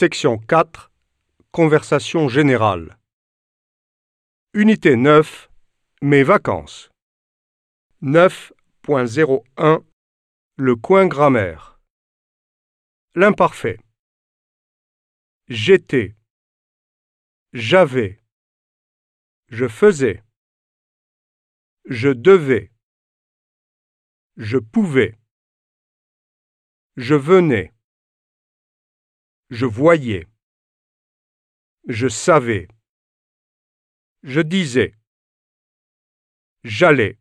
Section 4 Conversation générale. Unité 9 Mes vacances. 9.01 Le coin grammaire. L'imparfait. J'étais. J'avais. Je faisais. Je devais. Je pouvais. Je venais Je voyais. Je savais. Je disais. J'allais